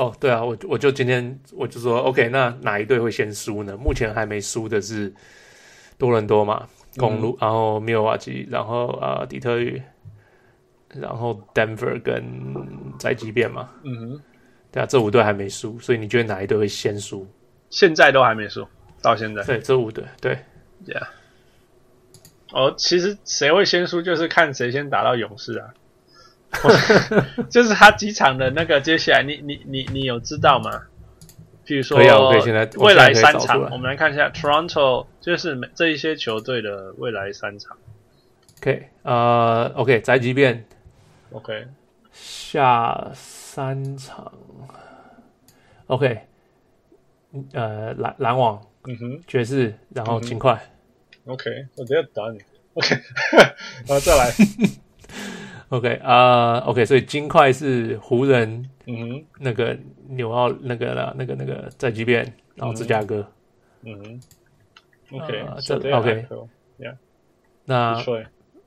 哦，对啊，我我就今天我就说，OK，那哪一队会先输呢？目前还没输的是多伦多嘛，公路，嗯、然后密尔瓦基，然后啊、呃、底特律，然后 Denver 跟宅急便嘛。嗯哼，对啊，这五队还没输，所以你觉得哪一队会先输？现在都还没输，到现在。对，这五队，对，Yeah。哦，其实谁会先输，就是看谁先打到勇士啊。就是他几场的那个，接下来你你你你有知道吗？比如说，未来三场，我们来看一下 Toronto，就是这一些球队的未来三场。OK，呃，OK，宅急便，OK，下三场，OK，呃，篮篮网，嗯哼，爵士，然后金块，OK，我直接打你，OK，然后再来。OK 啊、uh,，OK，所以金块是湖人，嗯哼，那个纽奥那个了，那个那个在即便，然后芝加哥，嗯哼，OK，这 OK，Yeah，那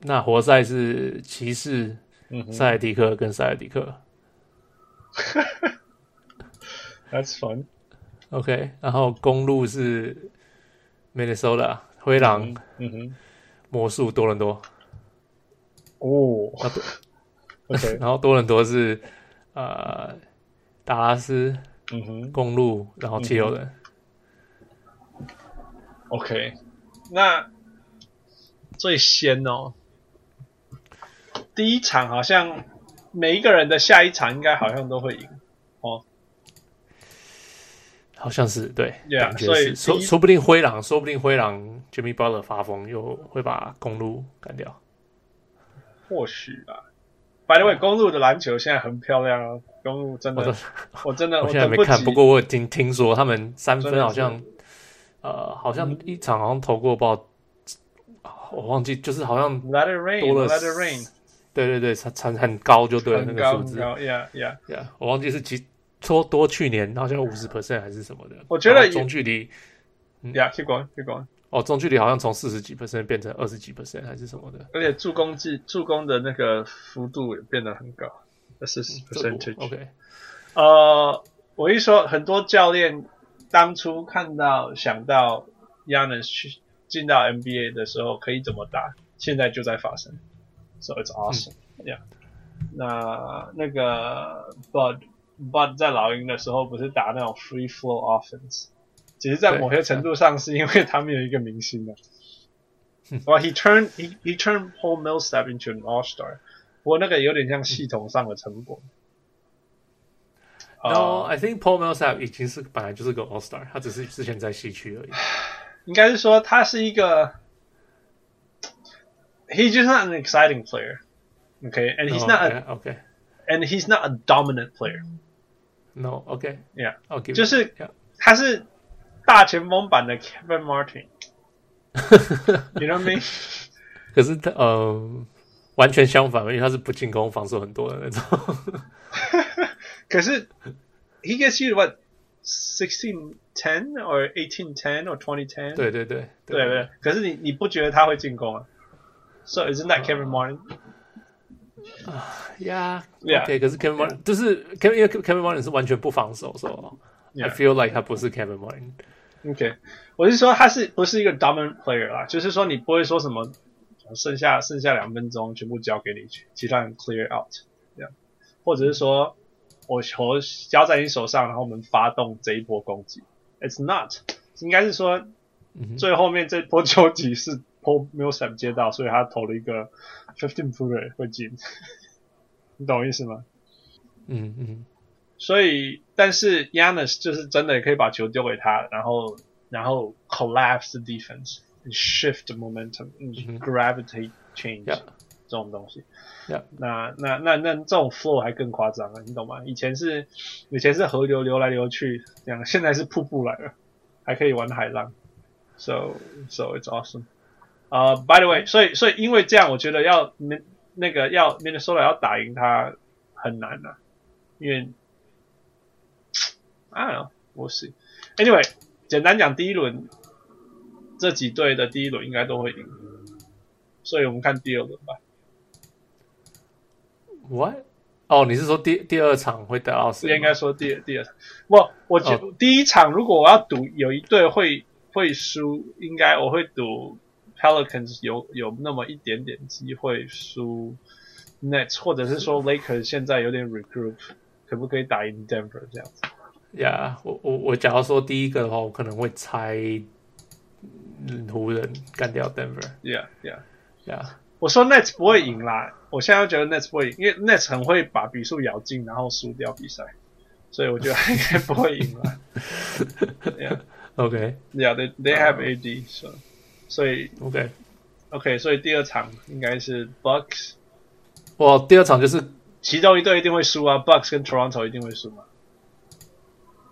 那活塞是骑士，嗯，塞尔迪克跟塞尔迪克，That's fun。OK，然后公路是 Minnesota 灰狼，嗯哼，魔术多伦多。哦、oh,，OK，然后多伦多是呃达拉斯，嗯哼，公路，然后七六人、嗯、，OK，那最先哦，第一场好像每一个人的下一场应该好像都会赢哦，好像是对，yeah, 感觉是。说说不定灰狼，说不定灰狼 Jimmy Butler 发疯又会把公路干掉。或许吧。By the way，公路的篮球现在很漂亮哦。公路真的，我，我真的，我现在没看，不过我听听说他们三分好像，呃，好像一场好像投过不知道，我忘记，就是好像多了 Let it rain，Let it rain。对对对，很很高就对了，那个数字。Yeah yeah yeah，我忘记是几多多去年好像五十 percent 还是什么的。我觉得中距离，Yeah，keep going，keep going。哦，中距离好像从四十几 percent 变成二十几 percent 还是什么的，而且助攻技助攻的那个幅度也变得很高，四十 percent。OK，呃，我一说很多教练当初看到想到 Giannis 去进到 NBA 的时候可以怎么打，现在就在发生，so it's awesome，yeah、嗯。那那个 Bud Bud 在老鹰的时候不是打那种 free flow offense。其实，在某些程度上，是因为他们有一个明星的。哇，he turned he he turned Paul Millsap into an All Star。不过那个有点像系统上的成果。No,、uh, I think Paul Millsap 已经是本来就是个 All Star，他只是之前在西区而已。应该是说他是一个，he's just not an exciting player。Okay，and he's not a, okay，and he's not a dominant player。No，okay，yeah，okay，就是他是。 大前锋版的 Kevin Martin，你 know what I mean？可是他呃，完全相反，因为他是不进攻、防守很多的那种。可是 he gets you what sixteen ten or eighteen ten or twenty ten？对对对对对，对。可是你你不觉得他会进攻啊？So isn't that Kevin Martin？啊，Yeah，Yeah。可是 Kevin Martin 就是 Kevin，因为 Kevin Martin 是完全不防守，所以 I feel like 他不是 Kevin Martin。 OK，我是说他是不是一个 dominant player 啦？就是说你不会说什么，剩下剩下两分钟全部交给你去，其他人 clear out 这样，或者是说我球交在你手上，然后我们发动这一波攻击。It's not，应该是说最后面这波球击是 Paul Millsap 接到，所以他投了一个 fifteen footer 会进，你懂我意思吗？嗯嗯。所以，但是 Giannis 就是真的可以把球丢给他，然后然后 collapse the defense，shift momentum，gravity change 这种东西。那那那那这种 flow 还更夸张啊，你懂吗？以前是以前是河流流来流去这样，现在是瀑布来了，还可以玩海浪。So so it's awesome。呃，by the way，所以所以因为这样，我觉得要那那个要 Minnesota 要打赢他很难啊，因为。I don't know, we'll see. Anyway，简单讲，第一轮这几队的第一轮应该都会赢，所以我们看第二轮吧。What？哦，你是说第第二场会得到谁？应该说第第二场。我我觉得第一场如果我要赌有一队会会输，应该我会赌 Pelicans 有有那么一点点机会输 Nets，或者是说 Lakers 现在有点 regroup，可不可以打赢 Denver 这样子？呀、yeah，我我我假如说第一个的话，我可能会猜湖人干掉 Denver。Yeah, yeah, yeah。我说 Nets 不会赢啦，我现在又觉得 Nets 不会赢，因为 Nets 很会把比数咬进，然后输掉比赛，所以我觉得应该不会赢啦。yeah, OK, yeah, they they have AD，所、so, 所以 OK OK，所以第二场应该是 Bucks。哇，第二场就是其中一队一定会输啊，Bucks 跟 Toronto 一定会输嘛。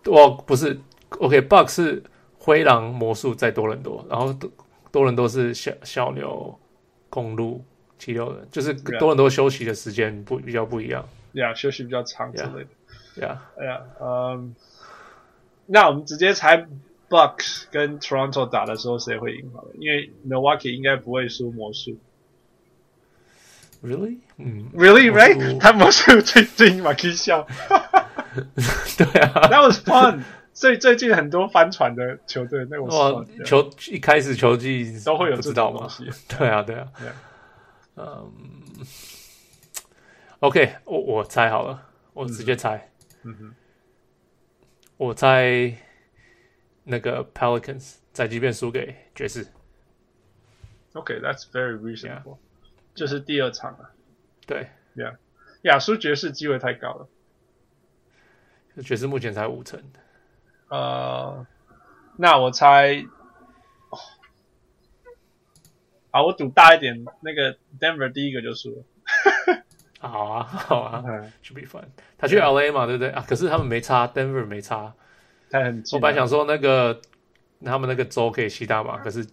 哇，不是 OK，Bucks 是灰狼、魔术在多伦多，然后多多伦多是小小牛。公路七六人就是多伦多休息的时间不比较不一样，呀，休息比较长之类的，呀，哎呀，嗯，那我们直接猜 Bucks 跟 Toronto 打的时候谁会赢好了，因为 Milwaukee 应该不会输魔术，Really？嗯，Really right？他魔术最近马基笑，对啊，That was fun。最最近很多帆船的球队，那我说球一开始球季都会有这知道吗？对啊，对啊，嗯、um,，OK，我我猜好了，我直接猜，嗯哼，我猜那个 Pelicans 在即便输给爵士，OK，That's、very reasonable. 就是第二场啊，对，Yeah，亚输爵士机会太高了，爵士目前才五成。呃，那我猜，哦、啊，我赌大一点，那个 Denver 第一个就输了。好啊，好啊，should be fun。他去 LA 嘛，对不对啊？可是他们没差，Denver 没差。他很。我本来想说那个他们那个州可以吸大麻，可是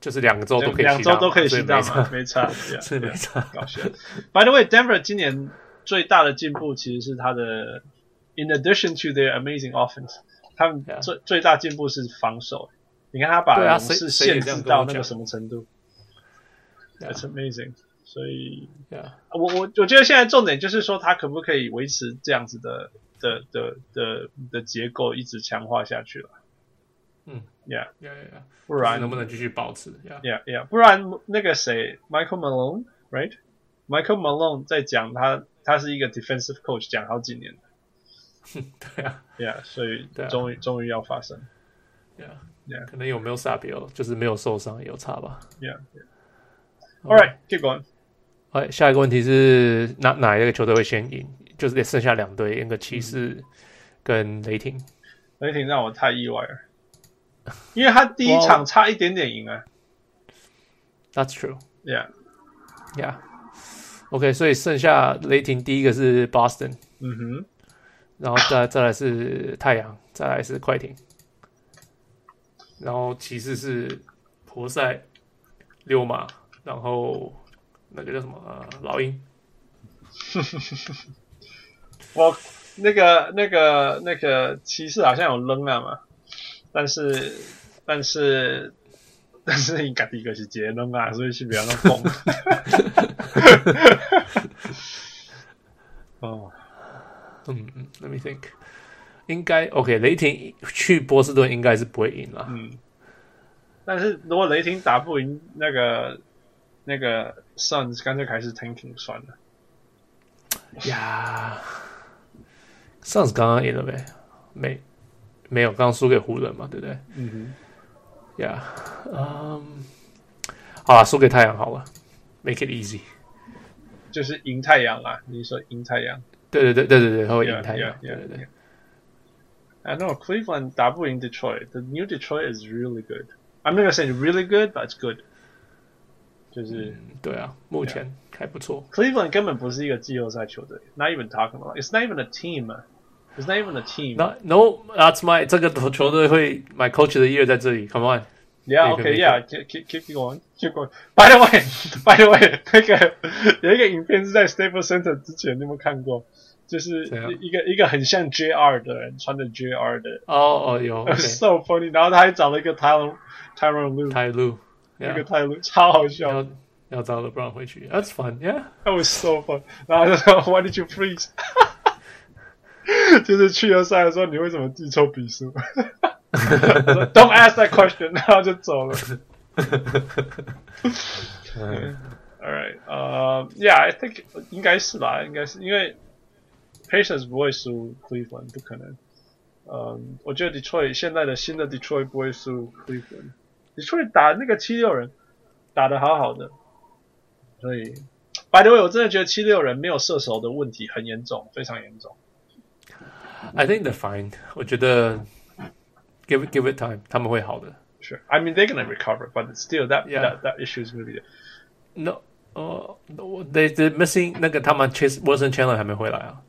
就是两个州都可以吸大麻，两州都可以吸大麻，没差，是没差。搞笑。By the way，Denver 今年最大的进步其实是他的 ，in addition to their amazing offense。他们最、yeah. 最大进步是防守，你看他把勇士限制到那个什么程度？That's amazing。所以，yeah. 我我我觉得现在重点就是说，他可不可以维持这样子的的的的的结构一直强化下去了？嗯，Yeah，Yeah，Yeah，yeah, yeah. 不然能不能继续保持？Yeah，Yeah，yeah. 不然那个谁，Michael Malone，Right？Michael Malone 在讲他他是一个 defensive coach，讲好几年。 对啊，Yeah，所以终于、啊、终于要发生，Yeah，Yeah，可能有没有撒比奥，就是没有受伤有差吧，Yeah，All right，keep going。哎，下一个问题是哪哪一个球队会先赢？就是得剩下两队，那个骑士跟雷霆。雷霆让我太意外了，因为他第一场差一点点赢啊。That's true。Yeah，Yeah。OK，所以剩下雷霆第一个是 Boston。嗯哼。然后再再来是太阳，再来是快艇，然后骑士是活塞、溜马，然后那个叫什么？老鹰。我那个那个那个骑士好像有扔了嘛，但是但是但是应该第一个是接扔啊，所以是比较那疯。哦。嗯嗯，Let me think，应该 OK。雷霆去波士顿应该是不会赢了。嗯，但是如果雷霆打不赢那个那个 Suns，干脆开始 tanking 算了。呀，Suns 刚刚赢了呗？没，没有，刚刚输给湖人嘛，对不对？嗯哼。呀，嗯，好了，输给太阳好了，Make it easy，就是赢太阳啦？你说赢太阳？对对对对对对，他会赢太阳。Yeah, yeah, yeah, 对对对。I know Cleveland 打不赢 Detroit。The new Detroit is really good. I'm not gonna say really good, but it's good. 就是、嗯、对啊，目前还不错。Cleveland 根本不是一个季后赛球队。Not even talking about. It's not even a team. It's not even a team. No, no, that's my 这个球队会 my coach 的 year 在这里。Come on. Yeah, okay, yeah. Keep keep keep going, keep going. By the way, by the way，那个有一个影片是在 Staples Center 之前，你有没有看过？就是一个一个很像 JR 的人穿着 JR 的哦哦有，so funny，然后他还找了一个 Tyler Tyler Lue Tyler Lue 那个 Tyler Lue 超好笑。 要找 LeBron 回去，That's fun，Yeah，That was so fun。然后就说 Why did you freeze？就是去了赛的时候，你为什么记错笔数 ？Don't ask that question，然后就走了。All right，呃、uh,，Yeah，I think 应该是吧，应该是因为 Pacers 不会输 Cleveland，不可能。呃、um,，我觉得 Detroit 现在的新的 Detroit 不会输 Cleveland。Detroit 打那个七六人打得好好的，所以 By the way，我真的觉得七六人没有射手的问题很严重，非常严重。I think they're fine。我觉得 give it give it time，他们会好的。Sure，I mean they're gonna recover，but still that yeah. that that issue is maybe no。哦，they they missing 那个他们 Chase Wilson Chandler 还没回来啊。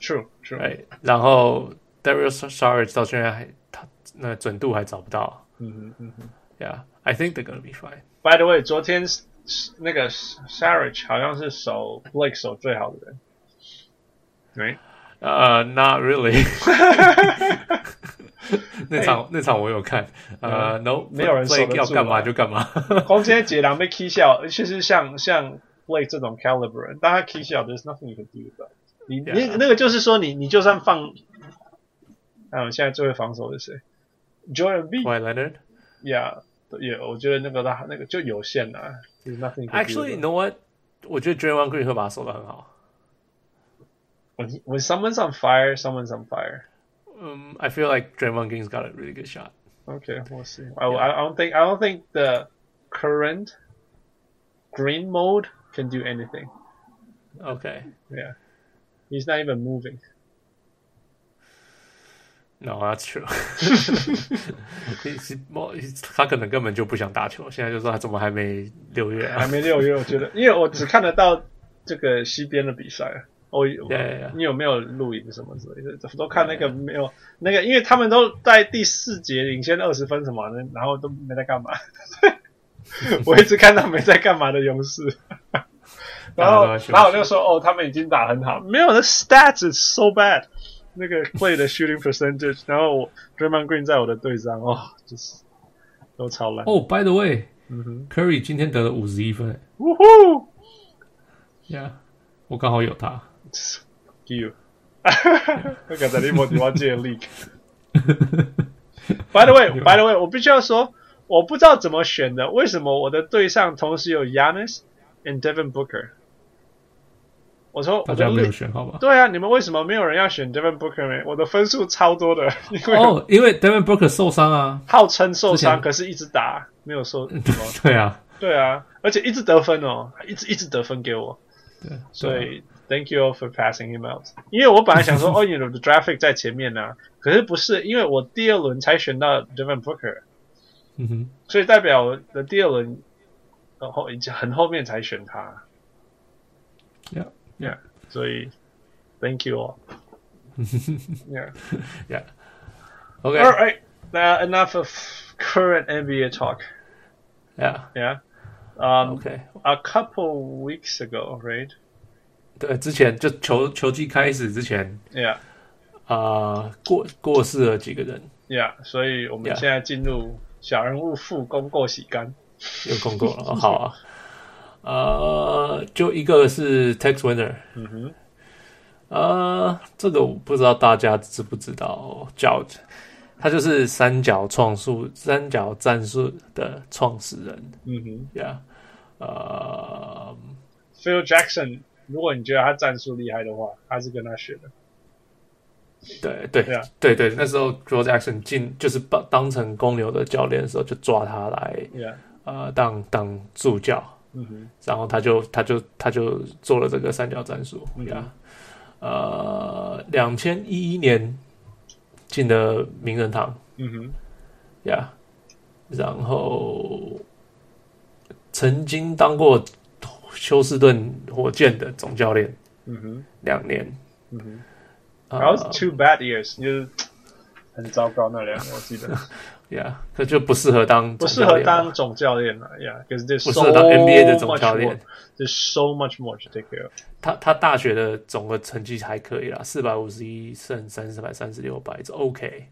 True，True。哎，然后 Darius Saric 到现在还他那准度还找不到。嗯哼嗯哼。Yeah，I think they're gonna be fine。By the way，昨天那个 Saric 好像是守 Blake 守最好的人。对。呃、uh,，Not really 那场、那场我有看，呃、uh,，No，没有人守得住，要干嘛就干嘛。光今天杰良被 K 笑，其实像像 Blake 这种 caliber 人，当他 K 笑，There's nothing you can do about。你、yeah. 你那个就是说你，你你就算放，还有现在最会防守的谁？Jordan B，Kawhi Leonard，Yeah，也我觉得那个他那个就有限啊。Nothing。Actually，you know what？我觉得 Draymond Green 会把他守得很好。When, when someone's on fire, someone's on fire. Um, I feel like Draymond Green's got a really good shot. Okay, we'll see. I, yeah. I don't think I don't think the current green mode can do anything. Okay. Yeah, he's not even moving. No, that's true. he's, he's, 他可能根本就不想打球，现在就说他怎么还没六月、啊？还没六月，我觉得，因为我只看得到这个西边的比赛。 哦、oh, yeah, yeah, yeah. 你有没有录影什么之类的？都看那个没有.那个，因为他们都在第四节领先二十分什么的，然后都没在干嘛。我一直看到没在干嘛的勇士，然后然后我就说哦，他们已经打很好，没有那 stats is so bad，那个 play 的 shooting percentage，然后我 Draymond Green 在我的队上哦，就是都超烂。哦、oh,，by the way，嗯哼，Curry 今天得了五十一分，呜呼，Yeah，我刚好有他。You，我刚才你莫提忘记 leak。By the way，By the way，我必须要说，我不知道怎么选的。为什么我的队上同时有 Giannis and Devin Booker？我说大家没有选好吧？对啊，你们为什么没有人要选 Devin Booker 呢？我的分数超多的。因为哦，因为 Devin Booker 受伤啊，号称受伤，可是一直打没有受。对啊，对啊，而且一直得分哦，一直一直得分给我。对，所以。Thank you all for passing him out。因为我本来想说，哦，你的 draft 在前面呢、啊，可是不是，因为我第二轮才选到 Devin Booker，嗯哼，所以代表我的第二轮，然后已经很后面才选他。Yeah, yeah，所以 Thank you all。 yeah, yeah. Okay. All right. Now enough of current NBA talk. Yeah, yeah. Um, okay. A couple weeks ago, right? 对，之前就球球季开始之前，Yeah，啊、呃，过过世了几个人，Yeah，所以我们现在进入小人物复工过洗干，又功过了，好啊，呃，就一个是 Tex Winner，嗯哼，呃，这个我不知道大家知不知道，叫他就是三角创术、三角战术的创始人，嗯哼，Yeah，呃，Phil Jackson。如果你觉得他战术厉害的话，他是跟他学的。对对对啊，对对，那时候 Phil Jackson 进就是当当成公牛的教练的时候，就抓他来，yeah. 呃，当当助教。嗯哼，然后他就他就他就做了这个三角战术。嗯、yeah. 呃，两千一一年进的名人堂。嗯哼，呀、yeah.，然后曾经当过。休斯顿火箭的总教练，嗯哼，两年，嗯哼，然后 two bad years，就是很糟糕那两年，我记得，Yeah，可就不适合当不适合当总教练了，Yeah，可是这不适合当 NBA 的总教练，There's so much more to take care of。他他大学的总个成绩还可以啦，四百五十一胜三四百三十六败，这 OK。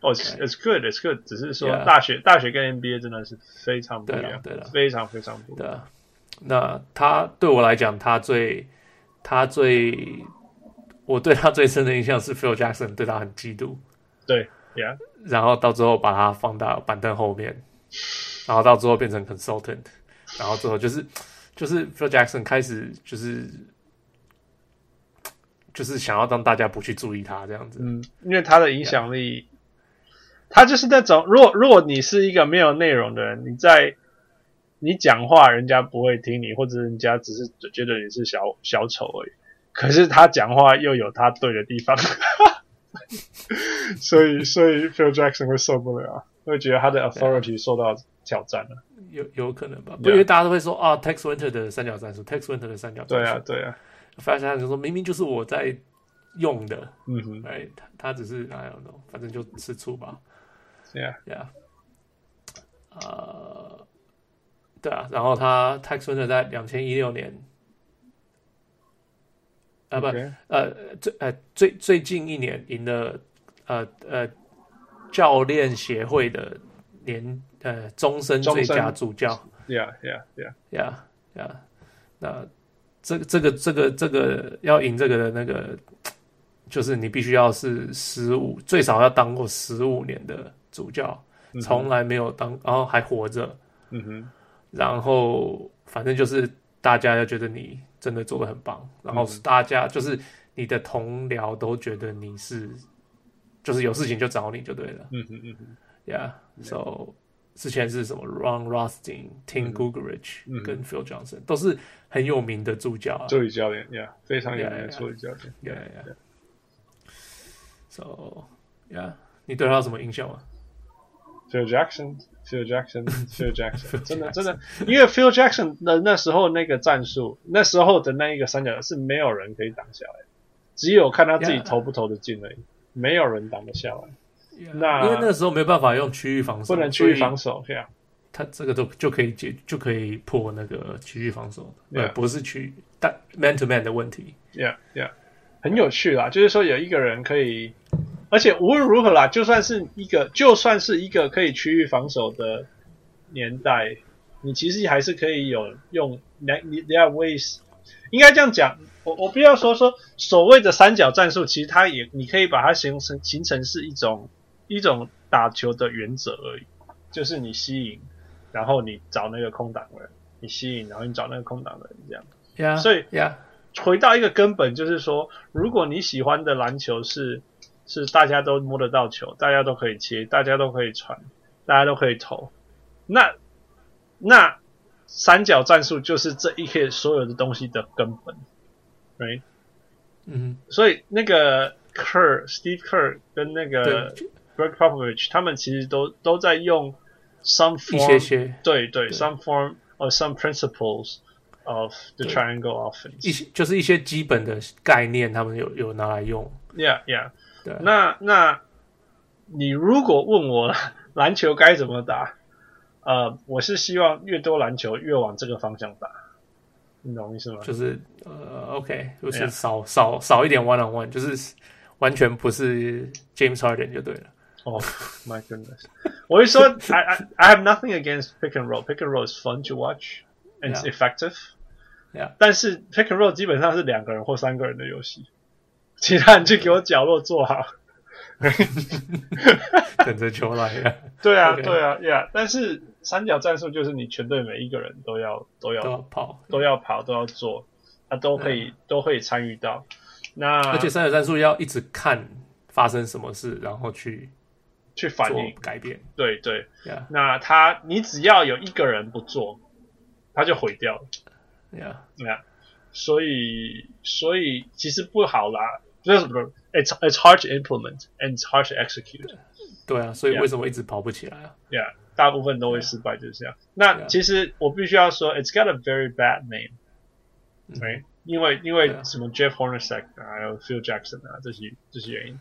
哦，It's good，It's good，只是说大学大学跟 NBA 真的是非常不一样，对了，非常非常不一样。那他对我来讲，他最他最我对他最深的印象是 Phil Jackson 对他很嫉妒，对，Yeah，然后到最后把他放到板凳后面，然后到最后变成 consultant，然后最后就是就是 Phil Jackson 开始就是就是想要让大家不去注意他这样子，嗯，因为他的影响力。他就是那种，如果如果你是一个没有内容的人，你在你讲话，人家不会听你，或者人家只是觉得你是小小丑而已。可是他讲话又有他对的地方，所以所以 Phil Jackson 会受不了，会觉得他的 authority 受到挑战了。有有可能吧？不，因为大家都会说啊，Tex Winter 的三角战术，Tex Winter 的三角战术。对啊，对啊。发现就说明明就是我在用的，嗯哼，哎，他他只是 I don't know，反正就吃醋吧。Yeah, yeah. 呃，对啊，然后他 Tex Winter 在两千一六年，啊.不，呃最呃最最近一年赢了呃呃教练协会的年呃终身最佳助教。Yeah, yeah, yeah, yeah, yeah. 那这个这个这个这个要赢这个的那个，就是你必须要是十五，最少要当过十五年的。主教从来没有当，然后还活着，嗯哼，然后反正就是大家要觉得你真的做的很棒，然后大家就是你的同僚都觉得你是，就是有事情就找你就对了，嗯嗯嗯哼，Yeah，so 之前是什么 Ron Rothstein、Tim Gugelrich 跟 Phil Johnson 都是很有名的助教啊，助理教练，Yeah，非常有名的助理教练，Yeah，Yeah，So Yeah，你对他有什么印象吗？Phil Jackson，Phil Jackson，Phil Jackson，真的真的，因为 Phil Jackson 的那时候那个战术，那时候的那一个三角是没有人可以挡下来，只有看他自己投不投得进而已.没有人挡得下来。那因为那时候没办法用区域防守，不能区域防守，对啊，他这个都就可以解，就可以破那个区域防守对.不是区但 man to man 的问题。Yeah，Yeah，很有趣啦，就是说有一个人可以。而且无论如何啦，就算是一个，就算是一个可以区域防守的年代，你其实还是可以有用。你你 there are ways，应该这样讲。我我不要说说所谓的三角战术，其实它也你可以把它形成形成是一种一种打球的原则而已，就是你吸引，然后你找那个空档人，你吸引，然后你找那个空档人这样。Yeah, 所以 yeah. 回到一个根本，就是说，如果你喜欢的篮球是。是大家都摸得到球，大家都可以切，大家都可以传，大家都可以投。那那三角战术就是这一切所有的东西的根本，right？嗯，所以那个 Kerr、Steve Kerr 跟那个 Greg Popovich 他们其实都都在用 some form，对对，对，some form or some principles of the triangle offense，一些就是一些基本的概念，他们有有拿来用。Yeah, yeah. 那那，你如果问我篮球该怎么打，呃，我是希望越多篮球越往这个方向打，你懂我意思吗？就是呃，OK，就是少、yeah. 少少一点 one on one，就是完全不是 James Harden 就对了。哦、oh,，My goodness！我会说，I I I have nothing against pick and roll. Pick and roll is fun to watch and it's effective. Yeah. 但是 pick and roll 基本上是两个人或三个人的游戏。其他人去给我角落坐好，等着球来呀。对啊，对啊，Yeah。但是三角战术就是你全队每一个人都要都要，都要跑，都要跑，都要做，他都可以都可以参与到。那而且三角战术要一直看发生什么事，然后去去反应改变。对对，Yeah。那他你只要有一个人不做，他就毁掉了。Yeah，Yeah。所以所以其实不好啦。就是不是，it's it's hard to implement and it's hard to execute。对啊，所以为什么一直跑不起来啊？Yeah，大部分都会失败，就是这样。Yeah. 那其实我必须要说，it's got a very bad name，right？、嗯、因为因为什么 Jeff Hornacek 啊，还有 Phil Jackson 啊，这些这些原因。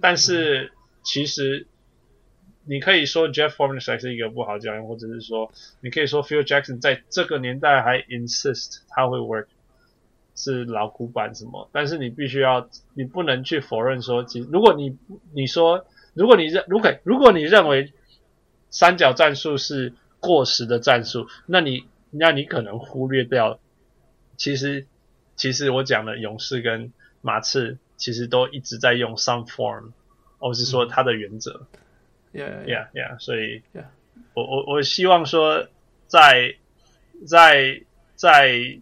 但是其实你可以说 Jeff Hornacek 是一个不好教练，或者是说你可以说 Phil Jackson 在这个年代还 insist 他会 work。 是老古板什么？但是你必须要，你不能去否认说，其实如果你你说，如果你认，如果如果你认为三角战术是过时的战术，那你那你可能忽略掉，其实其实我讲的勇士跟马刺其实都一直在用 some form，我是说它的原则。Yeah, yeah, yeah. 所以 yeah. 我我我希望说在，在在在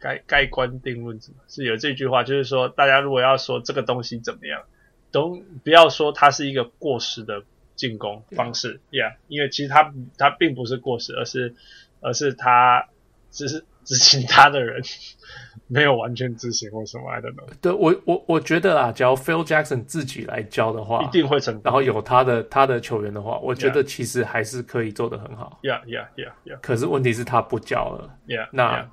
盖盖棺定论是有这句话，就是说大家如果要说这个东西怎么样，都不要说它是一个过时的进攻方式，Yeah，, 因为其实它它并不是过时，而是而是它只是执行它的人。没有完全执行或什么，I don't know。对我我我觉得啊，只要 Phil Jackson 自己来教的话，一定会成功。然后有他的他的球员的话，我觉得其实还是可以做得很好。Yeah, yeah, yeah, yeah. 可是问题是他不教了。Yeah. 那 yeah.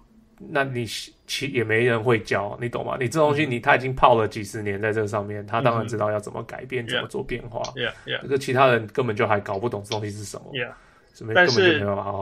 那你其也没人会教，你懂吗？你这东西你他已经泡了几十年在这上面，他当然知道要怎么改变，怎么做变化。Yeah, yeah. 这个其他人根本就还搞不懂这东西是什么。Yeah. 但是，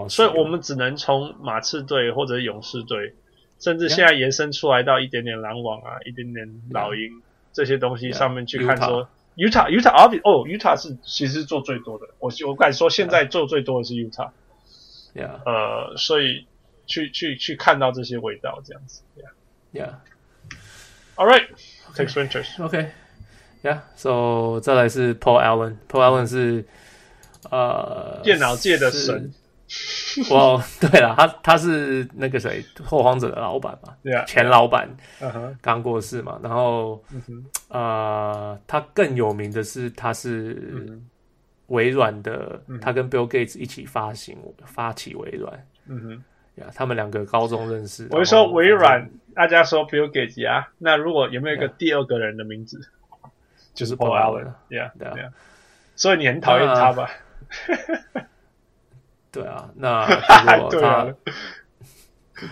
所以我们只能从马刺队或者勇士队。甚至现在延伸出来到一点点篮网啊，一点点老鹰、这些东西上面去看说，Utah Utah Utah 哦，Utah 是其实做最多的，我我敢说现在做最多的是 Utah，yeah. 呃，所以去去去看到这些味道这样子，yeah，yeah，all right，takes winters，OK，yeah，so 再来是 Paul Allen，Paul Allen 是呃电脑界的神。哇，对了，他他是那个谁，拓荒者的老板嘛，yeah, 前老板，刚、uh -huh. 过世嘛。然后，uh. 呃，他更有名的是，他是微软的，uh. 他跟 Bill Gates 一起发行、uh. 发起微软，嗯哼，呀，他们两个高中认识。我就说微软，大家说 Bill Gates、啊，那如果有没有一个第二个人的名字.就是 Paul Allen，yeah，对啊，所以你很讨厌他吧？对啊，那他对啊，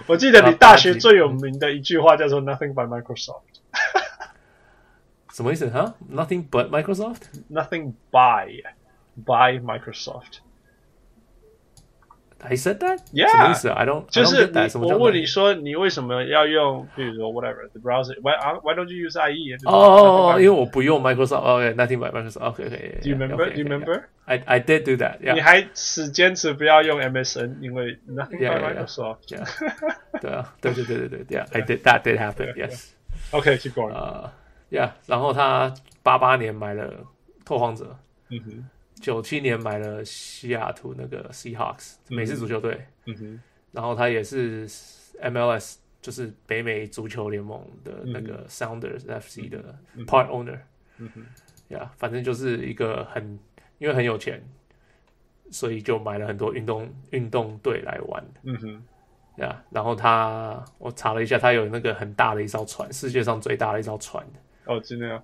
我记得你大学最有名的一句话叫做 “Nothing but Microsoft”，什么意思？哈，Nothing but Microsoft？Nothing by by Microsoft。I said that? Yeah. 什么意思？I don't. 就是我问你说，你为什么要用，比如说 whatever the browser? Why why don't you use IE? 哦，因为我不用 Microsoft. OK, nothing but Microsoft. OK, OK. Do you remember? Do you remember? I I did do that. 你还死坚持不要用 MSN，因为 nothing but Microsoft. 对啊，对对对对对，Yeah, I did that did happen. Yes. OK, keep going. 啊，Yeah. 然后他八八年买了拓荒者。嗯哼。 九七年买了西雅图那个 Seahawks 美式足球队，嗯哼，然后他也是 MLS 就是北美足球联盟的那个 Sounders FC 的 part owner，嗯哼，呀，反正就是一个很因为很有钱，所以就买了很多运动运动队来玩，嗯哼，呀，然后他我查了一下，他有那个很大的一艘船，世界上最大的一艘船，哦，真的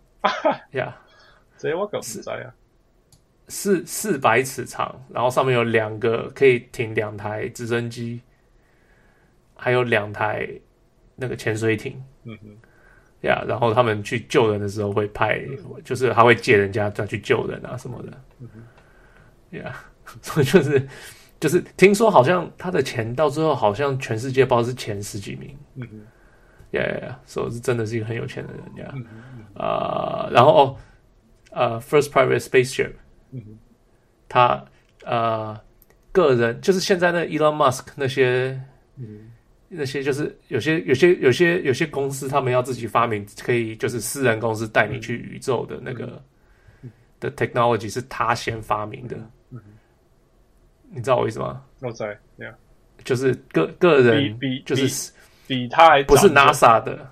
呀，这我可不知道呀。四四百尺长，然后上面有两个可以停两台直升机，还有两台那个潜水艇。嗯哼，呀、yeah，然后他们去救人的时候会派，就是他会借人家再去救人啊什么的。嗯哼，呀，所以就是就是听说好像他的钱到最后好像全世界包是前十几名。嗯哼，呀呀呀，所以是真的是一个很有钱的人呀。啊、呃，然后哦，呃，First Private Spaceship。嗯，他呃，个人就是现在那 Elon Musk 那些，嗯，那些就是有些有些有些有些公司，他们要自己发明，可以就是私人公司带你去宇宙的那个的 technology 是他先发明的。嗯，你知道我意思吗？我在，yeah，就是个个人就是比他还不是 NASA 的。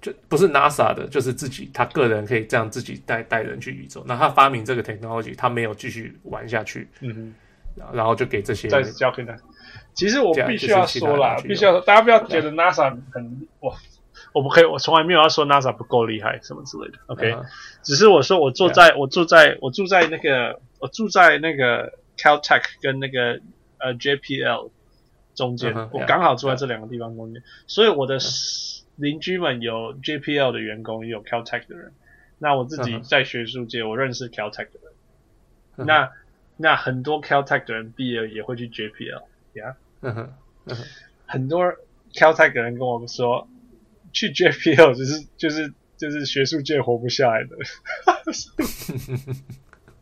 就不是 NASA 的，就是自己他个人可以这样自己带带人去宇宙。那他发明这个 technology，他没有继续玩下去，嗯哼，然后就给这些再交给他。其实我必须要说啦，必须要说，大家不要觉得 NASA 很哇，我不可以，我从来没有要说 NASA 不够厉害什么之类的。OK，、uh -huh. 只是我说我坐在我住在我住在那个我住在那个 Caltech 跟那个呃 JPL 中间，uh -huh. 我刚好住在这两个地方中间，uh. 所以我的。Uh -huh. 邻居们有 JPL 的员工，也有 Caltech 的人。那我自己在学术界，我认识 Caltech 的人。Uh. 那那很多 Caltech 的人毕业也会去 JPL，呀、yeah? uh uh. 很多 Caltech 的人跟我们说，去 JPL 就是就是就是学术界活不下来的。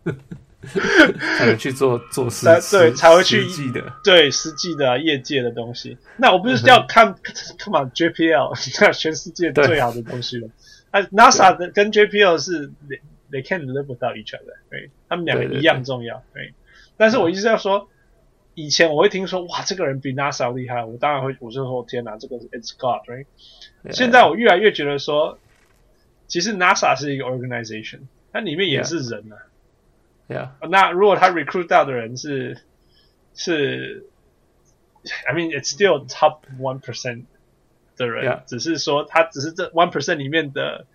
才能去做做实对才会去实际的对实际的业界的东西。那我不是要看，Come on JPL，全世界最好的东西了。啊，NASA 的跟 JPL 是 they they can't live without each other，对，他们两个一样重要，对。但是我一直要说，以前我会听说哇，这个人比 NASA 厉害，我当然会，我就说天哪，这个是 It's God，right？现在我越来越觉得说，其实 NASA 是一个 organization，它里面也是人啊。Yeah. 那如果他 recruit 到的人是是，I mean it's still top one percent 的人，yeah. 只是说他只是这 one percent 里面的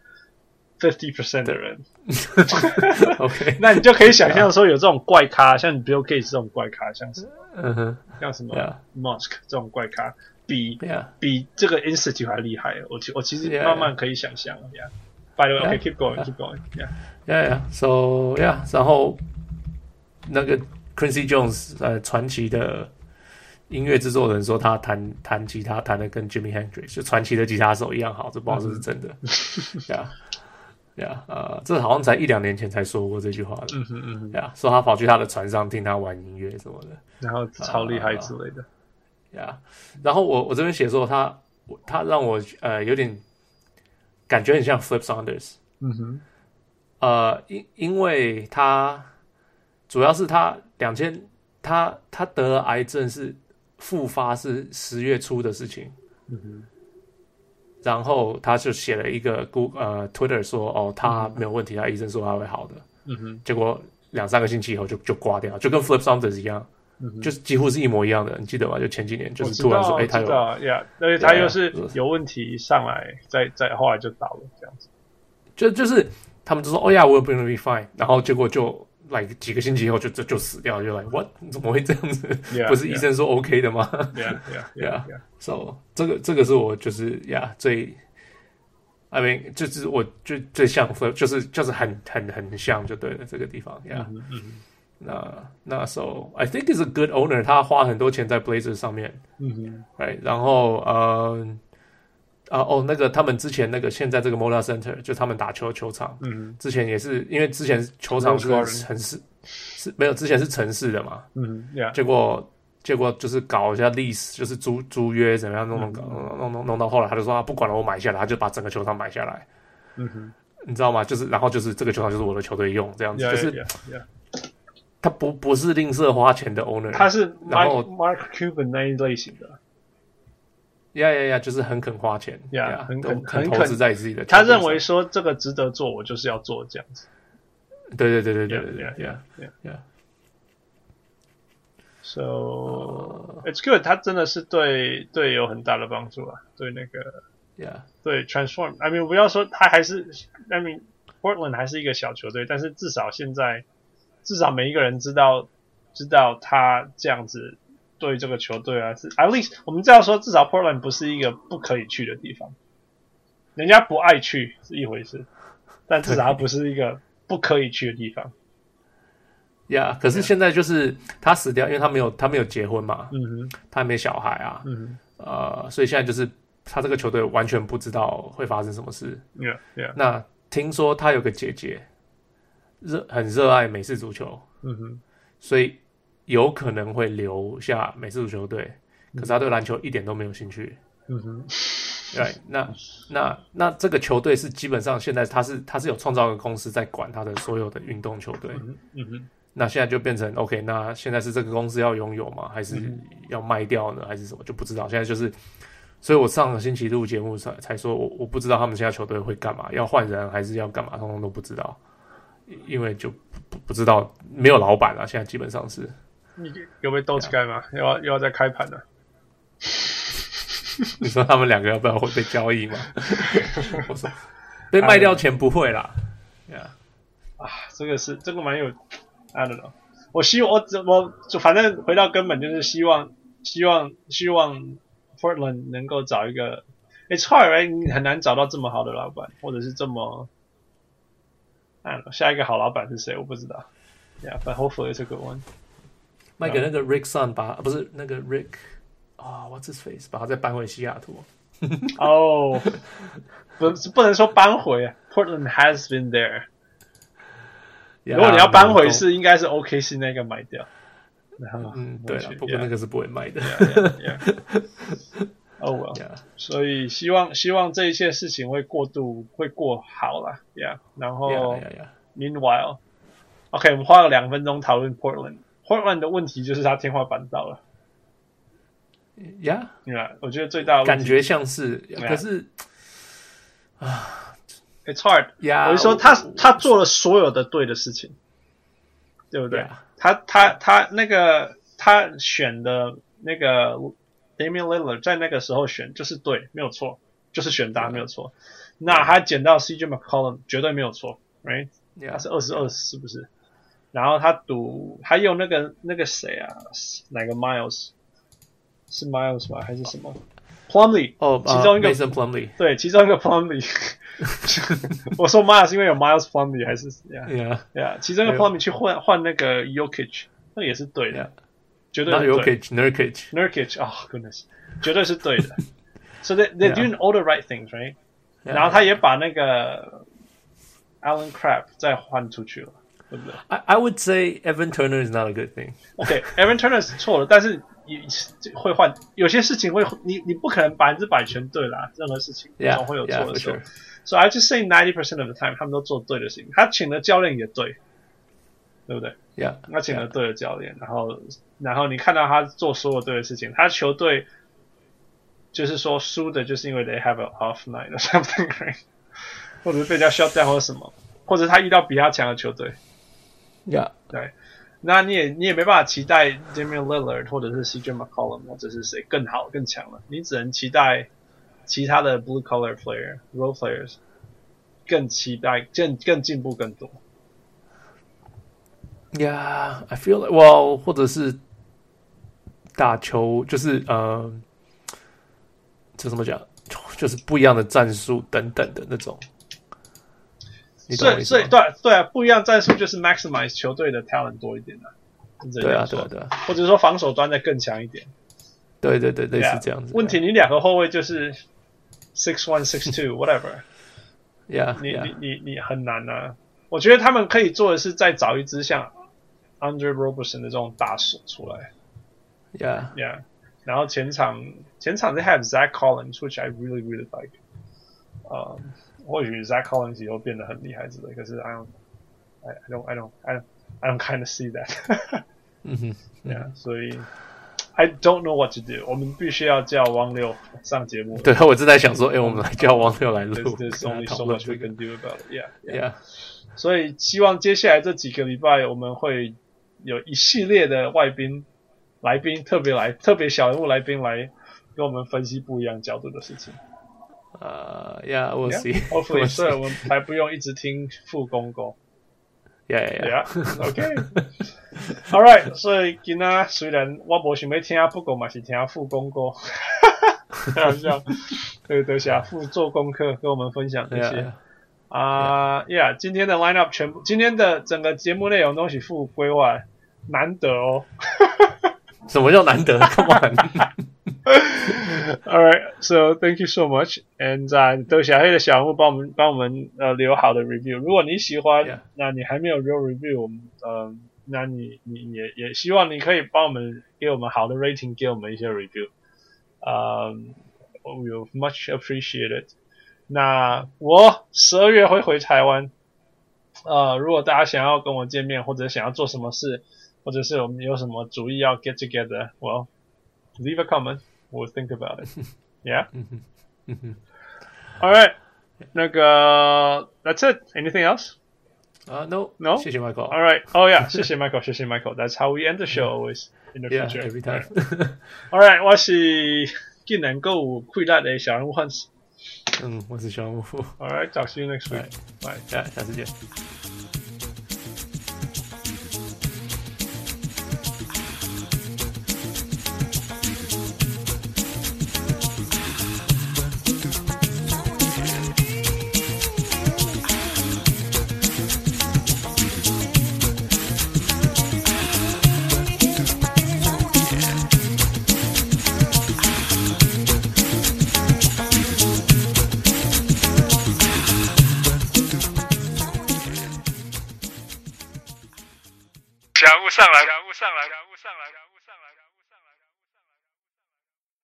fifty percent 的人。OK，那你就可以想象说有这种怪咖，像 Bill Gates 这种怪咖，像是嗯哼，像什么 Musk 这种怪咖，比.比这个 Institute 还厉害。我其我其实慢慢可以想象，Yeah。By the way, okay, keep going, keep going. Yeah, yeah, yeah. So, yeah. 然后那个 Quincy Jones，呃，传奇的音乐制作人说他弹弹吉他弹的跟 Jimmy Hendrix 就传奇的吉他手一样好，这不知道是不是真的。Yeah, yeah. 呃，这好像才一两年前才说过这句话的。嗯哼嗯哼。Yeah，说他跑去他的船上听他玩音乐什么的，然后超厉害之类的。Uh, yeah. 然后我我这边写说他他让我呃有点。感觉很像 Flip Saunders，嗯哼，呃，因因为他主要是他两千，他他得了癌症是复发是十月初的事情，嗯哼，然后他就写了一个 Google 呃 Twitter 说哦他没有问题，他医生说他会好的，嗯哼，结果两三个星期以后就就挂掉，就跟 Flip Saunders 一样。就是几乎是一模一样的，你记得吗？就前几年，就是突然说，哎，他有，呀，而且他又是有问题上来，再再后来就倒了这样子。就就是他们就说，哦呀，我有 will be fine，然后结果就来几个星期以后就就就死掉，就来，what？怎么会这样子？不是医生说 OK 的吗？Yeah, yeah, yeah. So 这个这个是我就是呀最，I mean 就是我就最像，就是就是很很很像就对了，这个地方呀。那那时候，I think is a good owner。他花很多钱在 Blazers 上面，嗯哼，right。然后，呃，啊，哦，那个他们之前那个现在这个 Moda Center 就他们打球球场，嗯，之前也是因为之前球场是城市，是没有之前是城市的嘛，嗯，yeah。结果结果就是搞一下 lease，就是租租约怎么样弄弄搞弄弄弄到后来，他就说他不管了，我买下来，他就把整个球场买下来，嗯哼，你知道吗？就是然后就是这个球场就是我的球队用这样子，就是。Yeah. 他不不是吝啬花钱的 owner，他是 Mark, Mark Cuban 那一类型的，呀呀呀，就是很肯花钱，呀、yeah, 很肯很投资在自己的，他认为说这个值得做，我就是要做这样子。对对对对对对，yeah yeah yeah yeah。So、uh, it's good，他真的是对对有很大的帮助啊，对那个，yeah，对 transform。I mean，不要说他还是，I mean Portland 还是一个小球队，但是至少现在。至少每一个人知道，知道他这样子对这个球队啊，是 at least 我们这样说，至少 Portland 不是一个不可以去的地方。人家不爱去是一回事，但至少他不是一个不可以去的地方。呀、yeah，可是现在就是他死掉，因为他没有他没有结婚嘛，嗯哼，他没小孩啊，嗯哼，呃，所以现在就是他这个球队完全不知道会发生什么事。Yeah, yeah. 那听说他有个姐姐。热很热爱美式足球，嗯哼，所以有可能会留下美式足球队，嗯，可是他对篮球一点都没有兴趣，嗯哼，对，那那那这个球队是基本上现在他是他是有创造一个公司在管他的所有的运动球队，嗯，嗯哼，那现在就变成 OK，那现在是这个公司要拥有吗？还是要卖掉呢？还是什么就不知道。现在就是，所以我上个星期录节目才才说我我不知道他们现在球队会干嘛，要换人还是要干嘛，通通都不知道。因为就不不知道，没有老板了，现在基本上是。你有没有斗起来吗？又要又要再开盘了？你说他们两个要不要会被交易吗？我说被卖掉钱不会啦。Yeah. 啊，这个是这个蛮有，I don't know。我希望我我就反正回到根本就是希望希望希望 Portland 能够找一个，It's hard right？你很难找到这么好的老板，或者是这么。下一个好老板是谁？我不知道。Yeah，but hopefully it's a good one。卖给那个 Rick Son 吧，不是那个 Rick 啊、oh,，What's his face？把他再搬回西雅图。哦、oh,，不，不能说搬回。Portland has been there。如果你要搬回是，应该是 OKC 那个买掉。然后嗯，对啊，不过那个是不会卖的。哦，well，所以希望希望这一切事情会过渡会过好了，Yeah。然后，Meanwhile，OK，我们花了两分钟讨论 Portland。Portland 的问题就是他天花板到了。Yeah，对啊，我觉得最大的感觉像是，可是啊，It's hard。我就说他他做了所有的对的事情，对不对？他他他那个他选的那个 Damian Lillard 在那个时候选就是对，没有错，就是选他没有错。那他捡到 CJ McCollum 绝对没有错，right？他是二十二是不是？然后他赌还有那个那个谁啊？哪个 Miles？是 Miles 吗？还是什么 Plumley？哦，其中一个 Mason Plumlee 对，其中一个 Plumley。我说 Miles 因为有 Miles Plumley 还是 Yeah Yeah，其中一个 Plumley 去换换那个 Yokich，那也是对的，绝对是对。Nurkic，Nurkic，哦，goodness，绝对是对的。So they they're doing all the right things, right？然后他也把那个 Allen Crabbe 再换出去了，对不对？I I would say Evan Turner is not a good thing. OK，Evan Turner 是错了，但是。你会换，有些事情会，你你不可能百分之百全对啦，任何事情总会有错的时候。所以 I just say ninety percent of the time，他们都做对的事情。他请的教练也对， 对不对？Yeah，他请了对的教练，然后然后你看到他做所有对的事情，他球队就是说输的就是因为 they have an off night or something，right? 或者是被人家 shut down 或者什么，或者他遇到比他强的球队。Yeah，对。那你也你也没办法期待 Damian Lillard 或者是 CJ McCollum 或者是谁更好更强了，你只能期待其他的 blue collar player role players 更期待更更进步更多。Yeah, I feel like well，或者是打球就是呃，这怎么讲？就是不一样的战术等等的那种。所以，所以，对对啊，不一样战术就是 maximize 球队的 talent 多一点的，对啊，对啊，对啊，或者说防守端再更强一点，对对对，类似这样子。问题你两个后卫就是 six one six two whatever，yeah，你你你你很难啊。我觉得他们可以做的是再找一支像 Andre Roberson 的这种大手出来，yeah yeah，然后前场前场 they have Zach Collins，which I really really like，啊。或许 Zach Collins 以后变得很厉害之类，可是 I don't, I don't, I don't, I don't, I don't kind of see that 嗯哼，对啊，所以 I don't know what to do。我们必须要叫汪六上节目。对，我正在想说，哎，我们来叫汪六来录。There's only so much we can do about it. Yeah, yeah. 所以希望接下来这几个礼拜，我们会 有一系列的外宾来宾特别来，特别小人物来宾来跟我们分析不一样角度的事情。呃、uh,，Yeah，we'll see. Hopefully，所以我们才不用一直听傅公公。Yeah，Yeah，OK。All right，所以今天虽然我不想要听，不过嘛是听傅公公。开玩笑，对对，下傅做功课，跟我们分享这些。啊，Yeah，今天的 lineup 全部，今天的整个节目内容都是傅规划，难得哦。什么叫难得？Come on。All right, so thank you so much. And 在德小黑的小木帮我们帮我们呃留好的 review。如果你喜欢.那你还没有留 review，我们呃，那你你也也希望你可以帮我们给我们好的 rating，给我们一些 review。嗯、um,，we will much appreciate it。那我十二月会回台湾。呃，如果大家想要跟我见面，或者想要做什么事，或者是我们有什么主意要 get together，well leave a comment。We'll think about it. Yeah. All right. 那个，That's it. Anything else? Uh, no. No. 谢谢 Michael. All right. Oh yeah. 谢谢 Michael. 谢谢 Michael. That's how we end the show always in the future. Yeah, every time. All right. 我是技能够快乐的小人物汉斯。 嗯，我是小人物。All right. Talk to you next week. Bye. 下下次见。